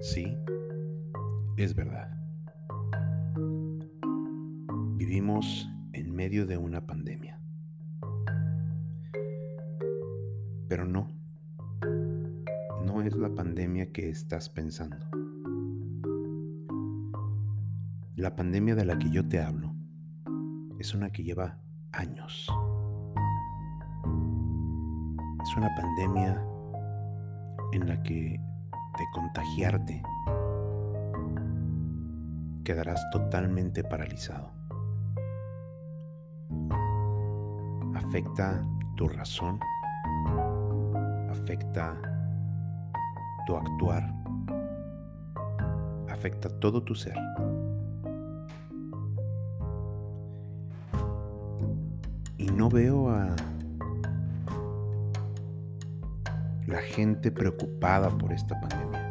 Sí, es verdad. Vivimos en medio de una pandemia. Pero no, no es la pandemia que estás pensando. La pandemia de la que yo te hablo es una que lleva años. Es una pandemia en la que de contagiarte quedarás totalmente paralizado. Afecta tu razón, afecta tu actuar, afecta todo tu ser. Y no veo a la gente preocupada por esta pandemia.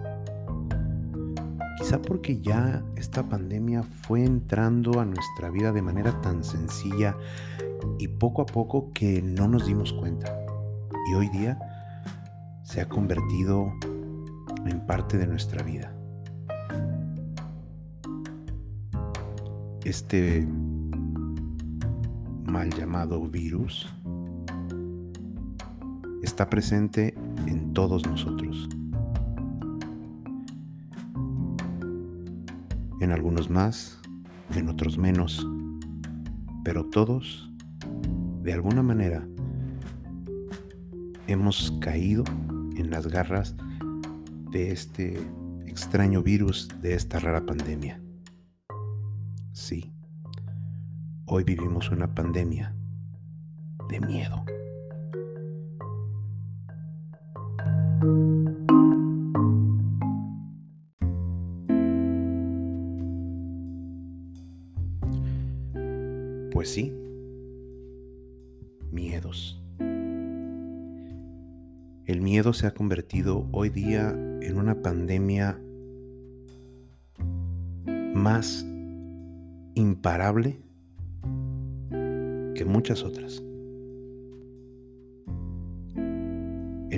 Quizá porque ya esta pandemia fue entrando a nuestra vida de manera tan sencilla y poco a poco que no nos dimos cuenta. Y hoy día se ha convertido en parte de nuestra vida. Este mal llamado virus está presente en todos nosotros. En algunos más, en otros menos, pero todos, de alguna manera, hemos caído en las garras de este extraño virus, de esta rara pandemia. Sí, hoy vivimos una pandemia de miedo. Pues sí, miedos. El miedo se ha convertido hoy día en una pandemia más imparable que muchas otras.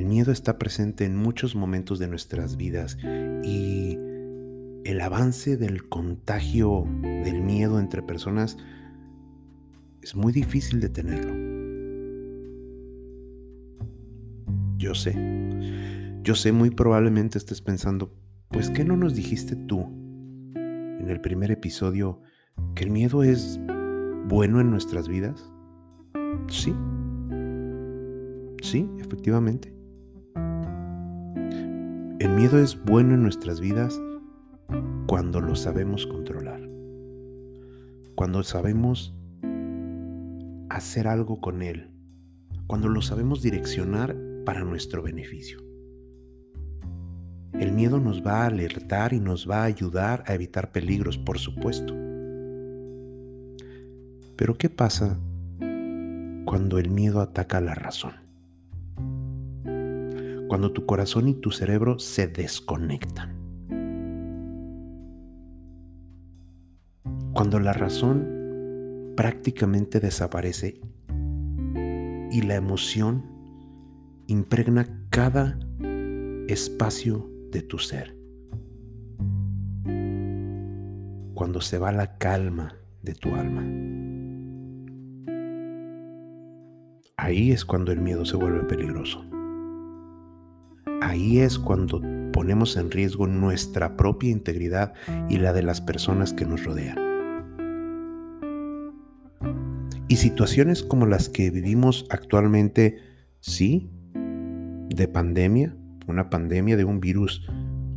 El miedo está presente en muchos momentos de nuestras vidas y el avance del contagio del miedo entre personas es muy difícil detenerlo. Yo sé, yo sé muy probablemente estés pensando, pues ¿qué no nos dijiste tú en el primer episodio que el miedo es bueno en nuestras vidas? Sí, sí, efectivamente. El miedo es bueno en nuestras vidas cuando lo sabemos controlar, cuando sabemos hacer algo con él, cuando lo sabemos direccionar para nuestro beneficio. El miedo nos va a alertar y nos va a ayudar a evitar peligros, por supuesto. Pero ¿qué pasa cuando el miedo ataca la razón? Cuando tu corazón y tu cerebro se desconectan. Cuando la razón prácticamente desaparece y la emoción impregna cada espacio de tu ser. Cuando se va la calma de tu alma. Ahí es cuando el miedo se vuelve peligroso ahí es cuando ponemos en riesgo nuestra propia integridad y la de las personas que nos rodean. Y situaciones como las que vivimos actualmente, sí, de pandemia, una pandemia de un virus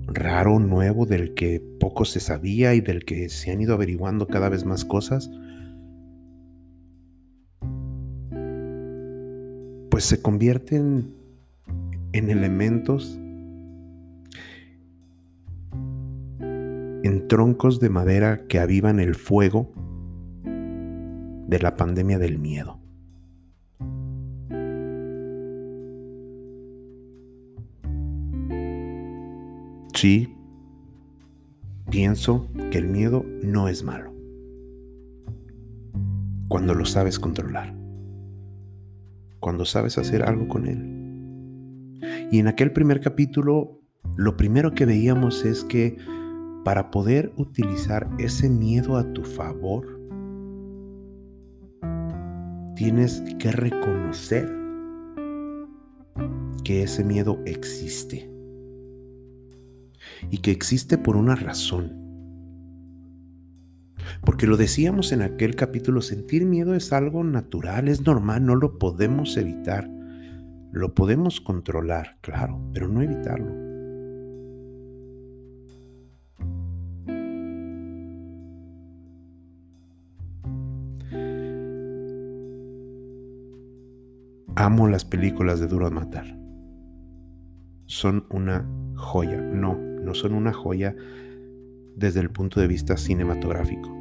raro, nuevo, del que poco se sabía y del que se han ido averiguando cada vez más cosas, pues se convierten en elementos, en troncos de madera que avivan el fuego de la pandemia del miedo. Sí, pienso que el miedo no es malo cuando lo sabes controlar, cuando sabes hacer algo con él. Y en aquel primer capítulo lo primero que veíamos es que para poder utilizar ese miedo a tu favor, tienes que reconocer que ese miedo existe y que existe por una razón. Porque lo decíamos en aquel capítulo, sentir miedo es algo natural, es normal, no lo podemos evitar. Lo podemos controlar, claro, pero no evitarlo. Amo las películas de Duro de Matar. Son una joya. No, no son una joya desde el punto de vista cinematográfico.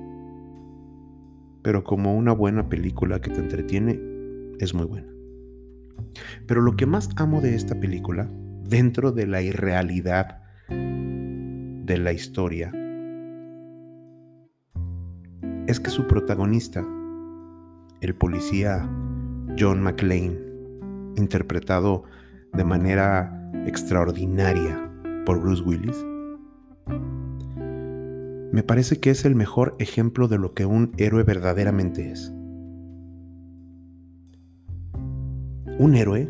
Pero como una buena película que te entretiene, es muy buena. Pero lo que más amo de esta película, dentro de la irrealidad de la historia, es que su protagonista, el policía John McClane, interpretado de manera extraordinaria por Bruce Willis, me parece que es el mejor ejemplo de lo que un héroe verdaderamente es. Un héroe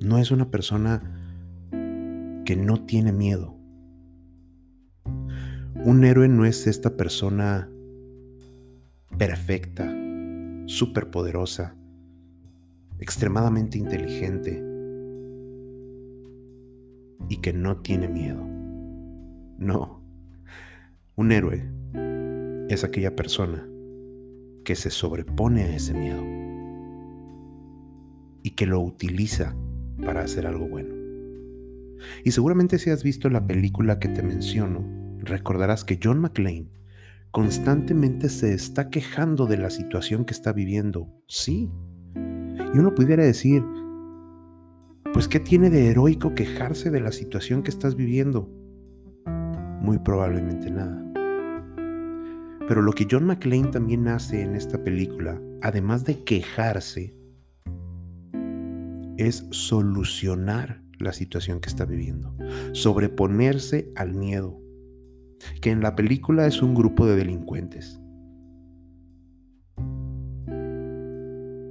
no es una persona que no tiene miedo. Un héroe no es esta persona perfecta, superpoderosa, extremadamente inteligente y que no tiene miedo. No. Un héroe es aquella persona que se sobrepone a ese miedo y que lo utiliza para hacer algo bueno. Y seguramente si has visto la película que te menciono, recordarás que John McClane constantemente se está quejando de la situación que está viviendo. Sí. Y uno pudiera decir, pues ¿qué tiene de heroico quejarse de la situación que estás viviendo? Muy probablemente nada. Pero lo que John McClane también hace en esta película, además de quejarse, es solucionar la situación que está viviendo, sobreponerse al miedo, que en la película es un grupo de delincuentes.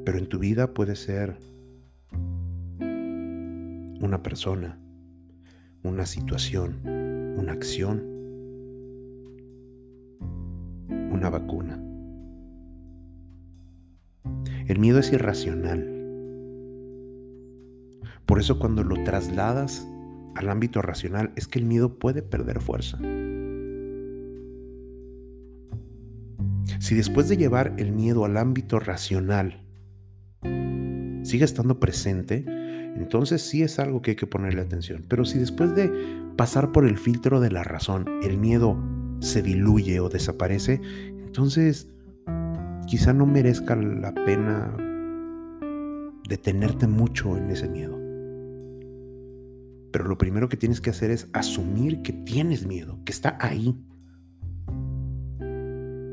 Pero en tu vida puede ser una persona, una situación, una acción, una vacuna. El miedo es irracional. Por eso cuando lo trasladas al ámbito racional es que el miedo puede perder fuerza. Si después de llevar el miedo al ámbito racional sigue estando presente, entonces sí es algo que hay que ponerle atención. Pero si después de pasar por el filtro de la razón el miedo se diluye o desaparece, entonces quizá no merezca la pena detenerte mucho en ese miedo. Pero lo primero que tienes que hacer es asumir que tienes miedo, que está ahí,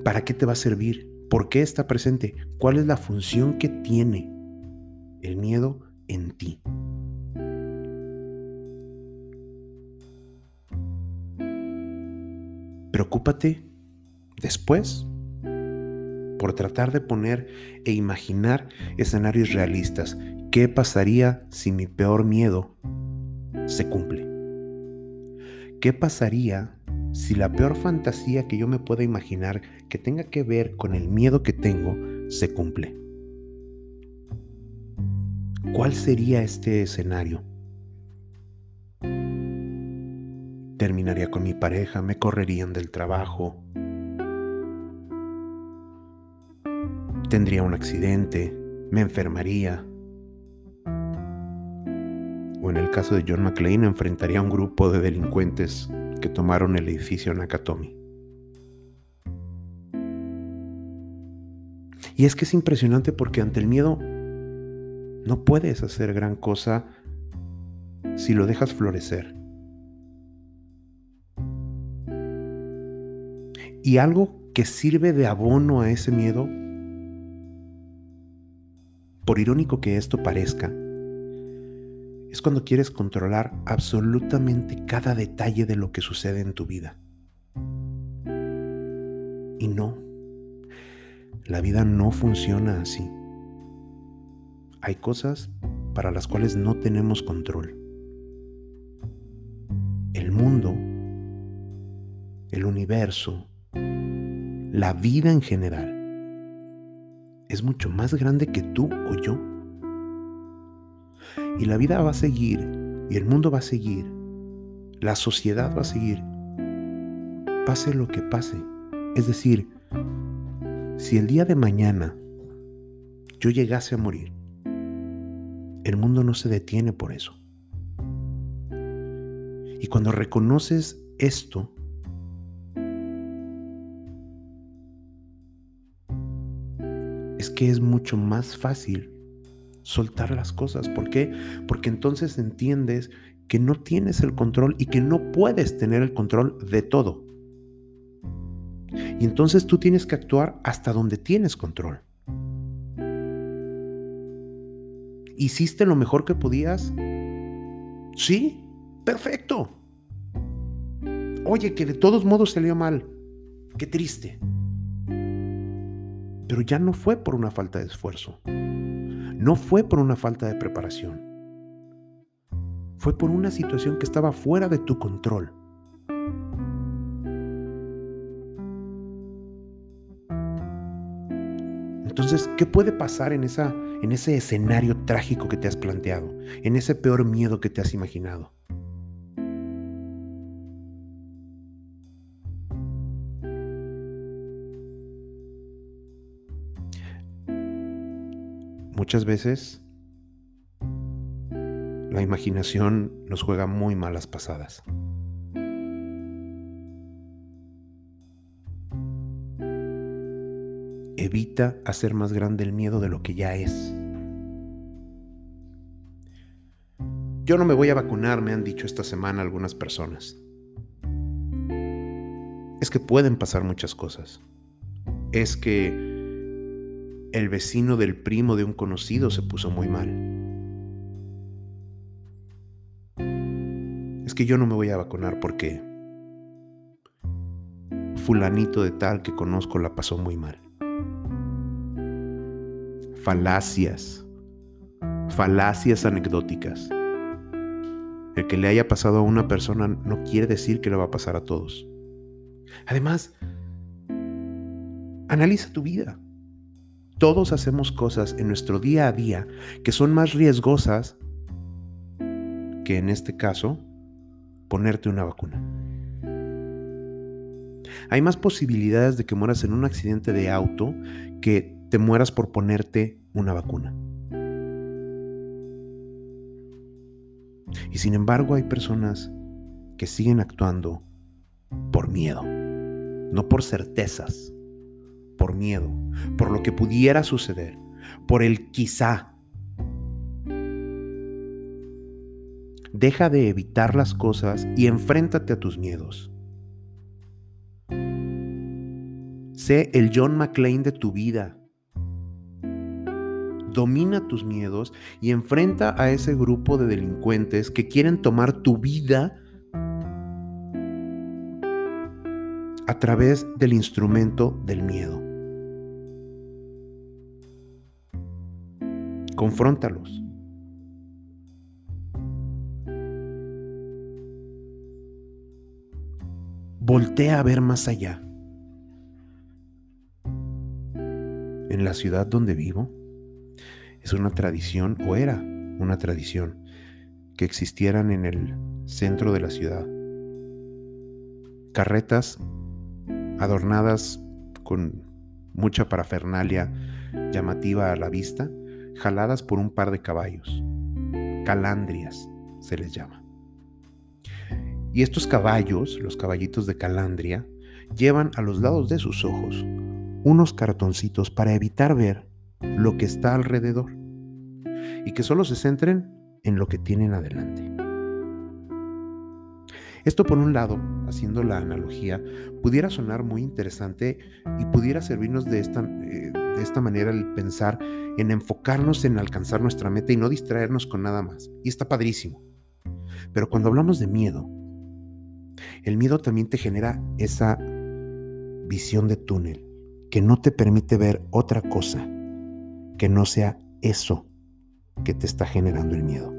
¿Para qué te va a servir? ¿Por qué está presente? ¿Cuál es la función que tiene el miedo en ti? Preocúpate después por tratar de poner e imaginar escenarios realistas. ¿Qué pasaría si mi peor miedo se cumple? ¿Qué pasaría si la peor fantasía que yo me pueda imaginar que tenga que ver con el miedo que tengo se cumple? ¿Cuál sería este escenario? Terminaría con mi pareja, me correrían del trabajo, tendría un accidente, me enfermaría. En el caso de John McClane enfrentaría a un grupo de delincuentes que tomaron el edificio Nakatomi. Y es que es impresionante porque ante el miedo no puedes hacer gran cosa si lo dejas florecer. Y algo que sirve de abono a ese miedo, por irónico que esto parezca, es cuando quieres controlar absolutamente cada detalle de lo que sucede en tu vida. Y no, la vida no funciona así. Hay cosas para las cuales no tenemos control. El mundo, el universo, la vida en general, es mucho más grande que tú o yo. Y la vida va a seguir, y el mundo va a seguir, la sociedad va a seguir, pase lo que pase. Es decir, si el día de mañana yo llegase a morir, el mundo no se detiene por eso. Y cuando reconoces esto, es que es mucho más fácil soltar las cosas. ¿Por qué? Porque entonces entiendes que no tienes el control y que no puedes tener el control de todo. Y entonces tú tienes que actuar hasta donde tienes control. ¿Hiciste lo mejor que podías? Sí, perfecto. Oye, que de todos modos salió mal. Qué triste. Pero ya no fue por una falta de esfuerzo. No fue por una falta de preparación. Fue por una situación que estaba fuera de tu control. Entonces, ¿qué puede pasar en, esa, en ese escenario trágico que te has planteado? En ese peor miedo que te has imaginado? Muchas veces la imaginación nos juega muy malas pasadas. Evita hacer más grande el miedo de lo que ya es. Yo no me voy a vacunar, me han dicho esta semana algunas personas. Es que pueden pasar muchas cosas. Es que el vecino del primo de un conocido se puso muy mal. Es que yo no me voy a vacunar porque fulanito de tal que conozco la pasó muy mal. Falacias, falacias anecdóticas. El que le haya pasado a una persona no quiere decir que le va a pasar a todos. Además, analiza tu vida. Todos hacemos cosas en nuestro día a día que son más riesgosas que en este caso ponerte una vacuna. Hay más posibilidades de que mueras en un accidente de auto que te mueras por ponerte una vacuna. Y sin embargo hay personas que siguen actuando por miedo, no por certezas por miedo, por lo que pudiera suceder, por el quizá. Deja de evitar las cosas y enfréntate a tus miedos. Sé el John McClane de tu vida. Domina tus miedos y enfrenta a ese grupo de delincuentes que quieren tomar tu vida a través del instrumento del miedo. Confróntalos. Voltea a ver más allá. En la ciudad donde vivo es una tradición, o era una tradición, que existieran en el centro de la ciudad carretas adornadas con mucha parafernalia llamativa a la vista, jaladas por un par de caballos. Calandrias se les llama. Y estos caballos, los caballitos de calandria, llevan a los lados de sus ojos unos cartoncitos para evitar ver lo que está alrededor y que solo se centren en lo que tienen adelante. Esto por un lado, haciendo la analogía, pudiera sonar muy interesante y pudiera servirnos de esta, eh, esta manera el pensar en enfocarnos en alcanzar nuestra meta y no distraernos con nada más. Y está padrísimo. Pero cuando hablamos de miedo, el miedo también te genera esa visión de túnel que no te permite ver otra cosa que no sea eso que te está generando el miedo.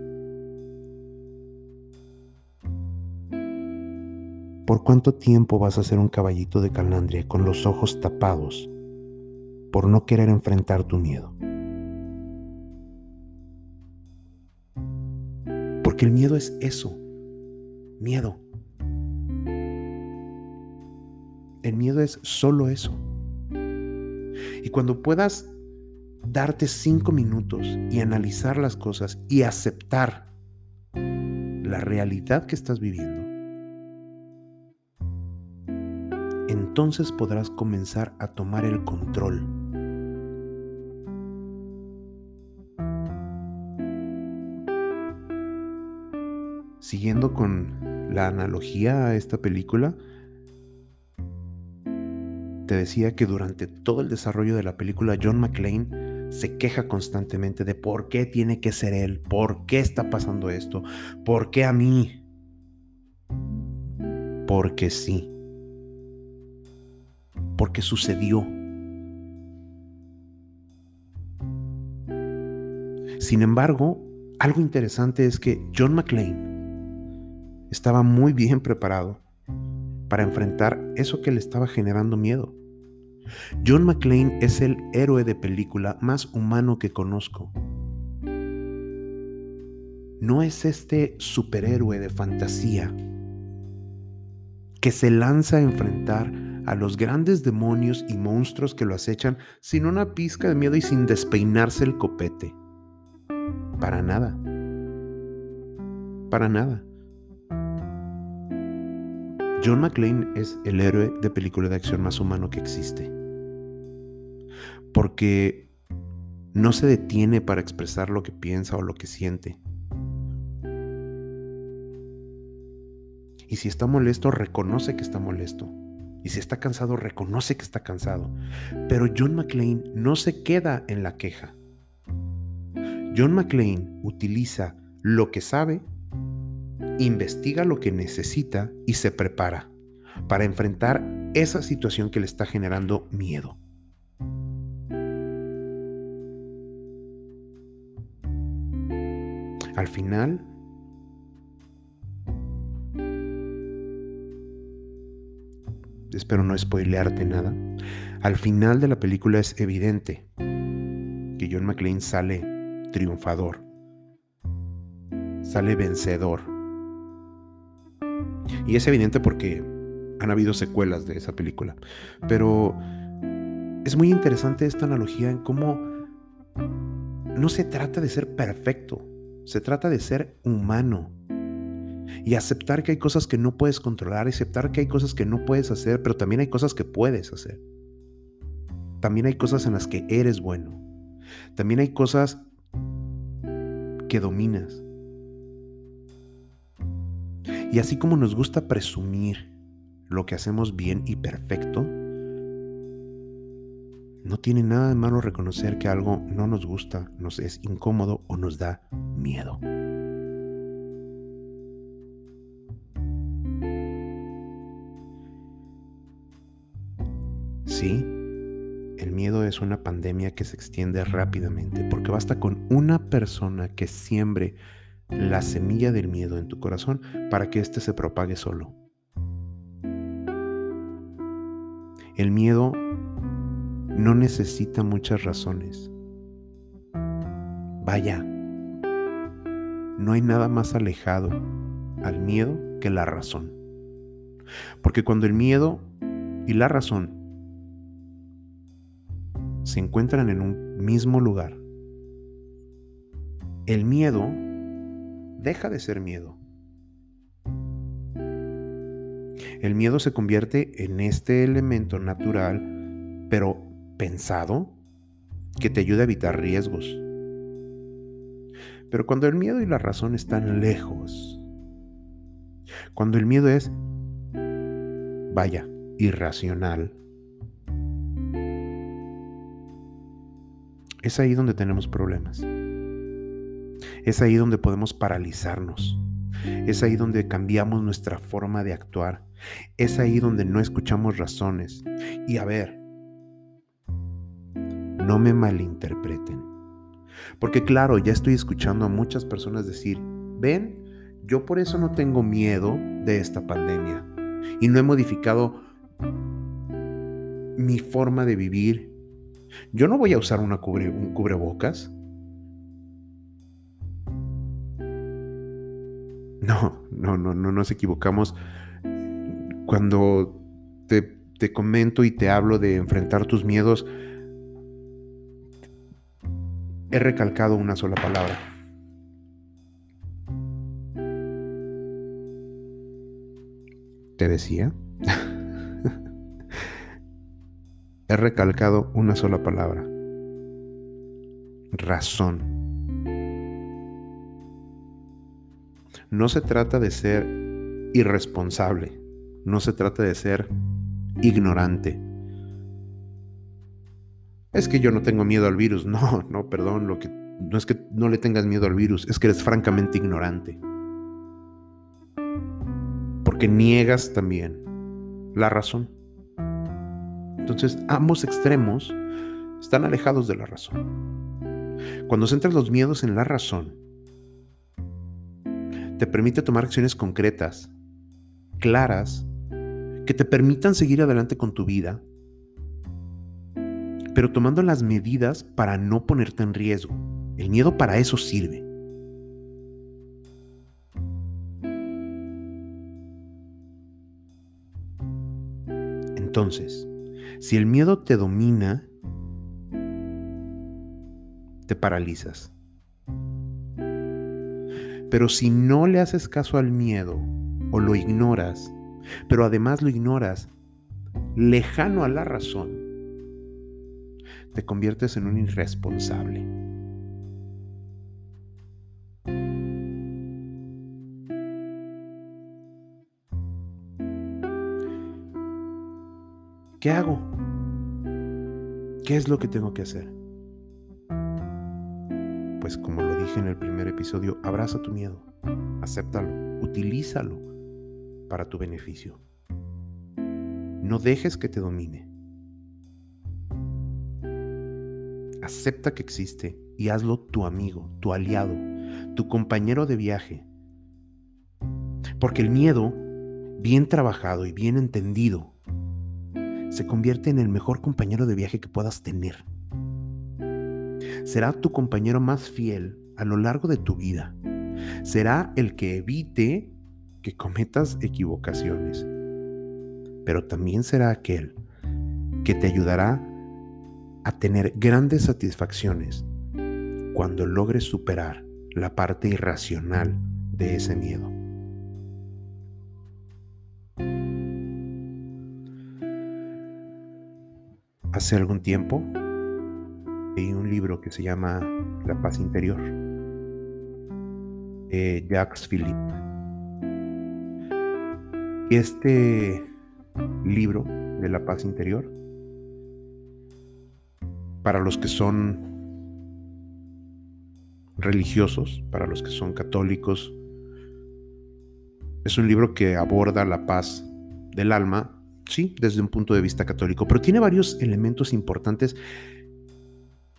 ¿Por cuánto tiempo vas a ser un caballito de calandria con los ojos tapados por no querer enfrentar tu miedo? Porque el miedo es eso, miedo. El miedo es solo eso. Y cuando puedas darte cinco minutos y analizar las cosas y aceptar la realidad que estás viviendo, entonces podrás comenzar a tomar el control. Siguiendo con la analogía a esta película, te decía que durante todo el desarrollo de la película John McClane se queja constantemente de por qué tiene que ser él, por qué está pasando esto, por qué a mí. Porque sí. Porque sucedió. Sin embargo, algo interesante es que John McClane estaba muy bien preparado para enfrentar eso que le estaba generando miedo. John McClane es el héroe de película más humano que conozco. No es este superhéroe de fantasía que se lanza a enfrentar a los grandes demonios y monstruos que lo acechan sin una pizca de miedo y sin despeinarse el copete. Para nada. Para nada. John McClane es el héroe de película de acción más humano que existe. Porque no se detiene para expresar lo que piensa o lo que siente. Y si está molesto, reconoce que está molesto. Y si está cansado, reconoce que está cansado. Pero John McClane no se queda en la queja. John McClane utiliza lo que sabe investiga lo que necesita y se prepara para enfrentar esa situación que le está generando miedo. Al final, espero no spoilearte nada, al final de la película es evidente que John McClane sale triunfador, sale vencedor y es evidente porque han habido secuelas de esa película. Pero es muy interesante esta analogía en cómo no se trata de ser perfecto, se trata de ser humano. Y aceptar que hay cosas que no puedes controlar, aceptar que hay cosas que no puedes hacer, pero también hay cosas que puedes hacer. También hay cosas en las que eres bueno. También hay cosas que dominas. Y así como nos gusta presumir lo que hacemos bien y perfecto, no tiene nada de malo reconocer que algo no nos gusta, nos es incómodo o nos da miedo. Sí, el miedo es una pandemia que se extiende rápidamente porque basta con una persona que siembre la semilla del miedo en tu corazón para que éste se propague solo. El miedo no necesita muchas razones. Vaya, no hay nada más alejado al miedo que la razón. Porque cuando el miedo y la razón se encuentran en un mismo lugar, el miedo deja de ser miedo. El miedo se convierte en este elemento natural, pero pensado, que te ayuda a evitar riesgos. Pero cuando el miedo y la razón están lejos, cuando el miedo es, vaya, irracional, Es ahí donde tenemos problemas. Es ahí donde podemos paralizarnos. Es ahí donde cambiamos nuestra forma de actuar. Es ahí donde no escuchamos razones. Y a ver, no me malinterpreten. Porque claro, ya estoy escuchando a muchas personas decir, ven, yo por eso no tengo miedo de esta pandemia. Y no he modificado mi forma de vivir. Yo no voy a usar una un cubrebocas. No, no, no, no nos equivocamos. Cuando te, te comento y te hablo de enfrentar tus miedos, he recalcado una sola palabra. ¿Te decía? he recalcado una sola palabra. Razón. No se trata de ser irresponsable. No se trata de ser ignorante. Es que yo no tengo miedo al virus. No, no, perdón, lo que no es que no le tengas miedo al virus, es que eres francamente ignorante. Porque niegas también la razón. Entonces, ambos extremos están alejados de la razón. Cuando centras los miedos en la razón, te permite tomar acciones concretas, claras, que te permitan seguir adelante con tu vida, pero tomando las medidas para no ponerte en riesgo. El miedo para eso sirve. Entonces, si el miedo te domina, te paralizas. Pero si no le haces caso al miedo o lo ignoras, pero además lo ignoras lejano a la razón, te conviertes en un irresponsable. ¿Qué hago? ¿Qué es lo que tengo que hacer? Como lo dije en el primer episodio, abraza tu miedo, acéptalo, utilízalo para tu beneficio. No dejes que te domine. Acepta que existe y hazlo tu amigo, tu aliado, tu compañero de viaje. Porque el miedo, bien trabajado y bien entendido, se convierte en el mejor compañero de viaje que puedas tener. Será tu compañero más fiel a lo largo de tu vida. Será el que evite que cometas equivocaciones. Pero también será aquel que te ayudará a tener grandes satisfacciones cuando logres superar la parte irracional de ese miedo. Hace algún tiempo leí un libro que se llama La paz interior de Jacques Philippe. Y este libro de la paz interior, para los que son religiosos, para los que son católicos, es un libro que aborda la paz del alma sí, desde un punto de vista católico, pero tiene varios elementos importantes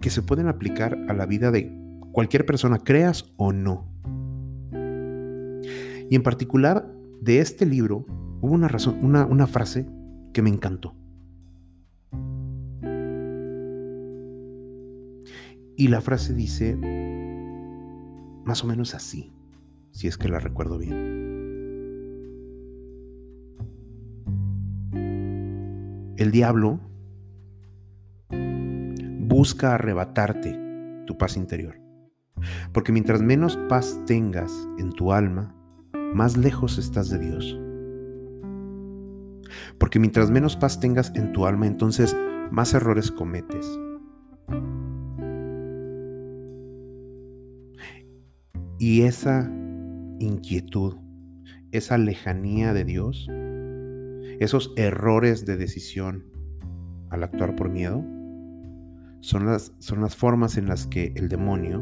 que se pueden aplicar a la vida de cualquier persona, creas o no. Y en particular de este libro hubo una razón, una, una frase que me encantó. Y la frase dice más o menos así, si es que la recuerdo bien. El diablo busca arrebatarte tu paz interior. Porque mientras menos paz tengas en tu alma, más lejos estás de Dios. Porque mientras menos paz tengas en tu alma, entonces más errores cometes. Y esa inquietud, esa lejanía de Dios, esos errores de decisión al actuar por miedo son las, son las formas en las que el demonio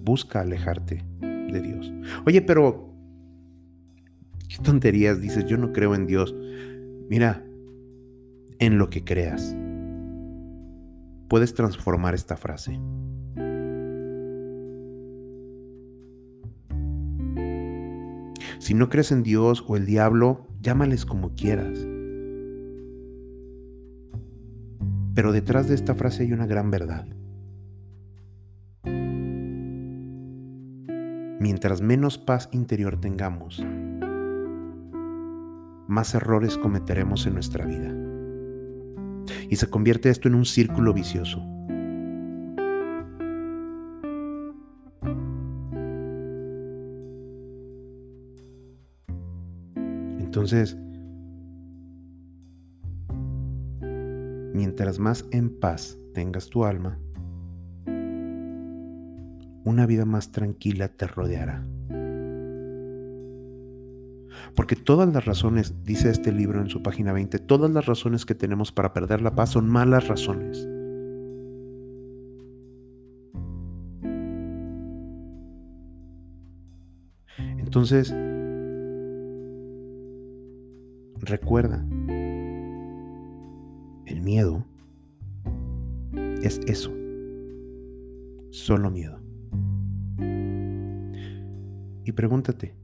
busca alejarte de Dios. Oye, pero qué tonterías dices, yo no creo en Dios. Mira, en lo que creas, puedes transformar esta frase. Si no crees en Dios o el diablo, llámales como quieras. Pero detrás de esta frase hay una gran verdad. Mientras menos paz interior tengamos, más errores cometeremos en nuestra vida. Y se convierte esto en un círculo vicioso. Entonces, mientras más en paz tengas tu alma, una vida más tranquila te rodeará. Porque todas las razones, dice este libro en su página 20, todas las razones que tenemos para perder la paz son malas razones. Entonces, Recuerda, miedo es eso, solo miedo. Y pregúntate,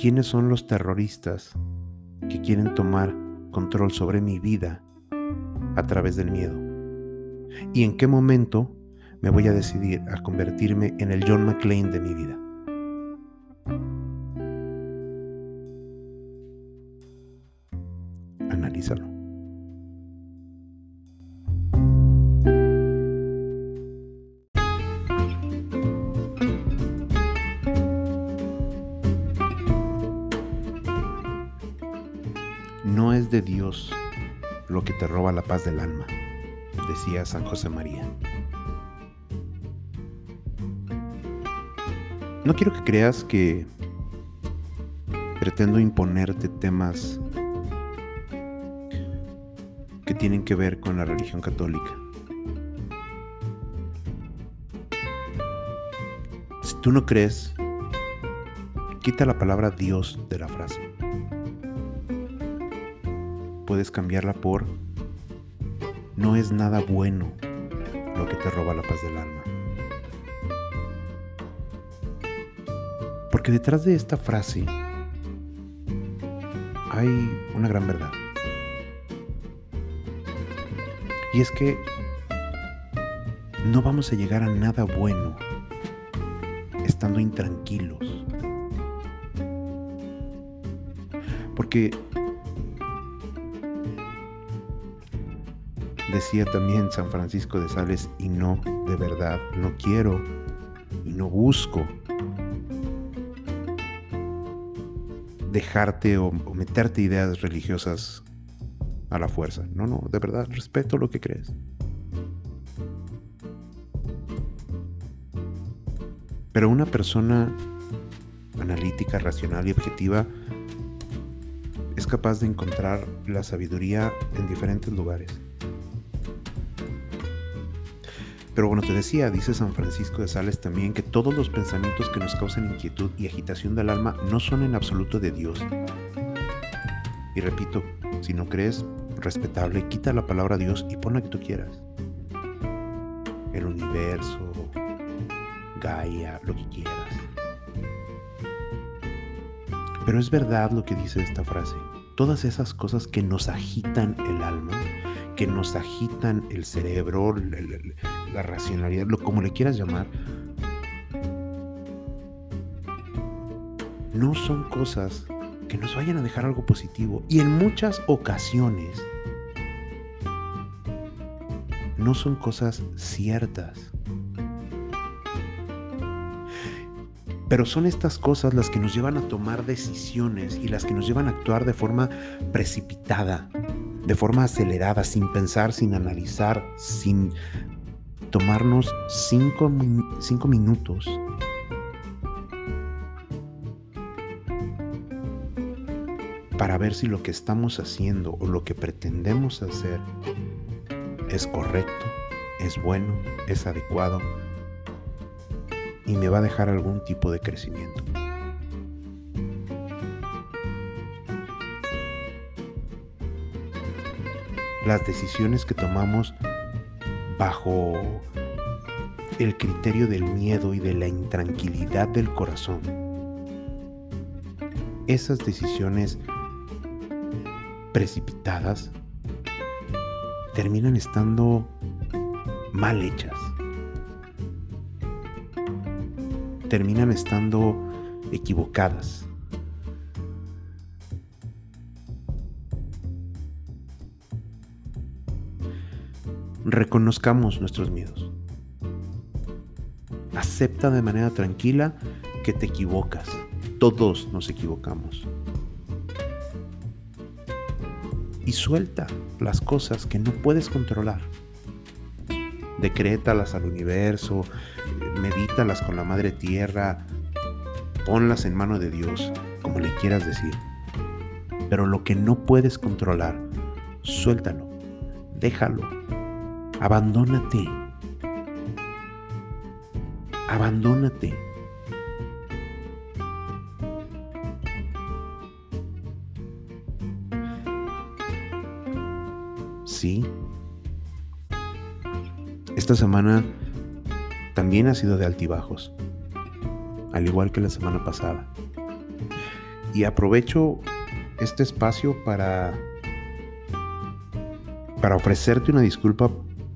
¿quiénes son los terroristas que quieren tomar control sobre mi vida a través del miedo? ¿Y en qué momento me voy a decidir a convertirme en el John McClane de mi vida? De Dios lo que te roba la paz del alma, decía San José María. No quiero que creas que pretendo imponerte temas que tienen que ver con la religión católica. Si tú no crees, quita la palabra Dios de la frase. Puedes cambiarla por no es nada bueno lo que te roba la paz del alma. Porque detrás de esta frase hay una gran verdad. Y es que no vamos a llegar a nada bueno estando intranquilos. Porque decía también San Francisco de Sales, y no, de verdad, no quiero y no busco dejarte o, meterte ideas religiosas a la fuerza. No, no, de verdad, respeto lo que crees. Pero una persona analítica, racional y objetiva es capaz de encontrar la sabiduría en diferentes lugares. Pero bueno, te decía, dice San Francisco de Sales también, que todos los pensamientos que nos causan inquietud y agitación del alma no son en absoluto de Dios. Y repito, si no crees, respetable, quita la palabra Dios y pon la que tú quieras. El universo, Gaia, lo que quieras. Pero es verdad lo que dice esta frase. Todas esas cosas que nos agitan el alma, que nos agitan el cerebro, la, racionalidad, lo como le quieras llamar, no son cosas que nos vayan a dejar algo positivo. Y en muchas ocasiones no son cosas ciertas. Pero son estas cosas las que nos llevan a tomar decisiones y las que nos llevan a actuar de forma precipitada, de forma acelerada, sin pensar, sin analizar, sin tomarnos cinco, cinco minutos para ver si lo que estamos haciendo o lo que pretendemos hacer es correcto, es bueno, es adecuado y me va a dejar algún tipo de crecimiento. Las decisiones que tomamos bajo el criterio del miedo y de la intranquilidad del corazón, esas decisiones precipitadas terminan estando mal hechas. terminan estando equivocadas. Reconozcamos nuestros miedos. Acepta de manera tranquila que te equivocas. Todos nos equivocamos. Y suelta las cosas que no puedes controlar. Decrétalas al universo, medítalas con la madre tierra, ponlas en mano de Dios, como le quieras decir. Pero lo que no puedes controlar, suéltalo, déjalo, abandónate. Abandónate. Sí. Esta semana también ha sido de altibajos, al igual que la semana pasada. Y aprovecho este espacio para para ofrecerte una disculpa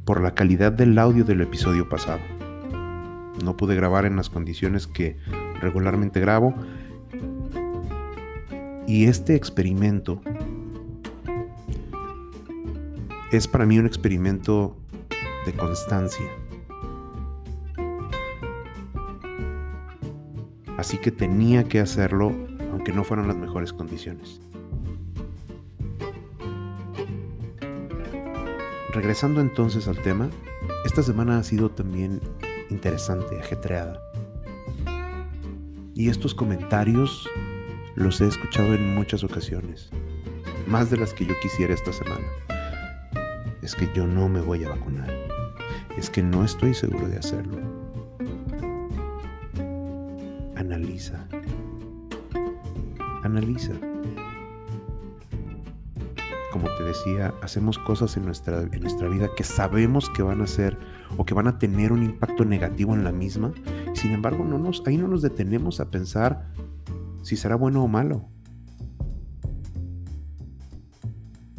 por la calidad del audio del episodio pasado. No pude grabar en las condiciones que regularmente grabo. Y este experimento es para mí un experimento de constancia. así que tenía que hacerlo aunque no fueran las mejores condiciones. Regresando entonces al tema, esta semana ha sido también interesante, ajetreada. Y estos comentarios los he escuchado en muchas ocasiones, más de las que yo quisiera esta semana. Es que yo no me voy a vacunar. Es que no estoy seguro de hacerlo analiza. Analiza. Como te decía, hacemos cosas en nuestra, en nuestra vida que sabemos que van a ser o que van a tener un impacto negativo en la misma. Sin embargo, no nos, ahí no nos detenemos a pensar si será bueno o malo.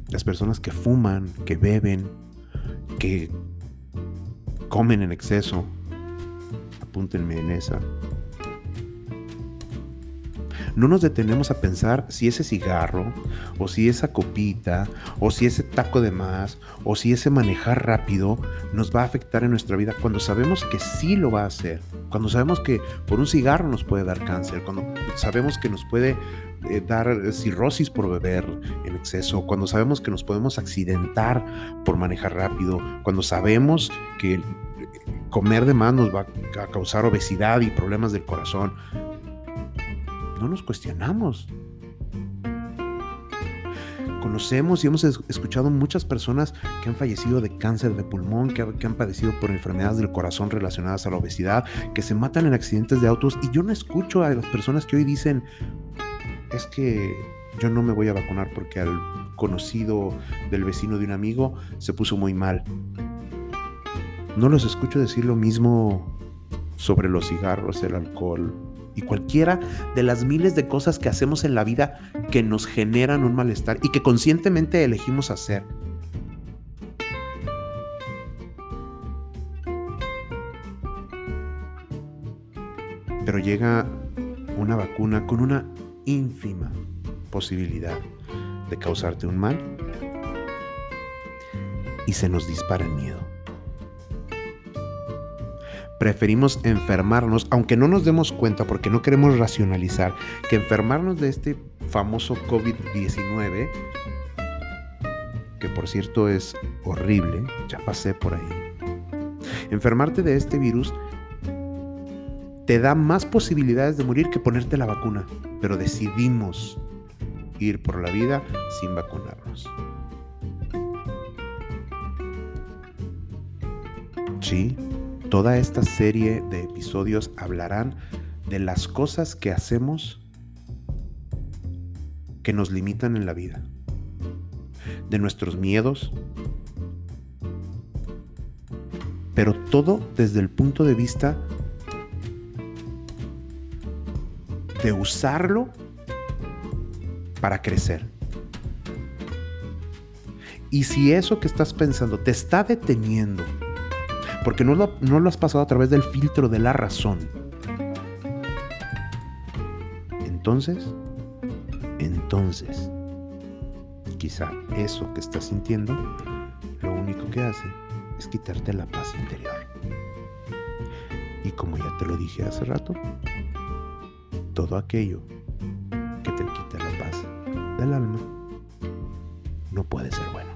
Las personas que fuman, que beben, que comen en exceso, apúntenme en esa, no nos detenemos a pensar si ese cigarro, o si esa copita, o si ese taco de más, o si ese manejar rápido nos va a afectar en nuestra vida cuando sabemos que sí lo va a hacer, cuando sabemos que por un cigarro nos puede dar cáncer, cuando sabemos que nos puede eh, dar cirrosis por beber en exceso, cuando sabemos que nos podemos accidentar por manejar rápido, cuando sabemos que comer de más nos va a causar obesidad y problemas del corazón no nos cuestionamos. Conocemos y hemos escuchado muchas personas que han fallecido de cáncer de pulmón, que, han padecido por enfermedades del corazón relacionadas a la obesidad, que se matan en accidentes de autos y yo no escucho a las personas que hoy dicen, es que yo no me voy a vacunar porque al conocido del vecino de un amigo se puso muy mal. No los escucho decir lo mismo sobre los cigarros, el alcohol, y cualquiera de las miles de cosas que hacemos en la vida que nos generan un malestar y que conscientemente elegimos hacer. Pero llega una vacuna con una ínfima posibilidad de causarte un mal y se nos dispara el miedo preferimos enfermarnos, aunque no nos demos cuenta porque no queremos racionalizar que enfermarnos de este famoso COVID-19, que por cierto es horrible, ya pasé por ahí, enfermarte de este virus te da más posibilidades de morir que ponerte la vacuna, pero decidimos ir por la vida sin vacunarnos. Sí, toda esta serie de episodios hablarán de las cosas que hacemos que nos limitan en la vida, de nuestros miedos, pero todo desde el punto de vista de usarlo para crecer. Y si eso que estás pensando te está deteniendo, porque no lo, has pasado a través del filtro de la razón, entonces, entonces, quizá eso que estás sintiendo, lo único que hace es quitarte la paz interior. Y como ya te lo dije hace rato, todo aquello que te quita la paz del alma no puede ser bueno.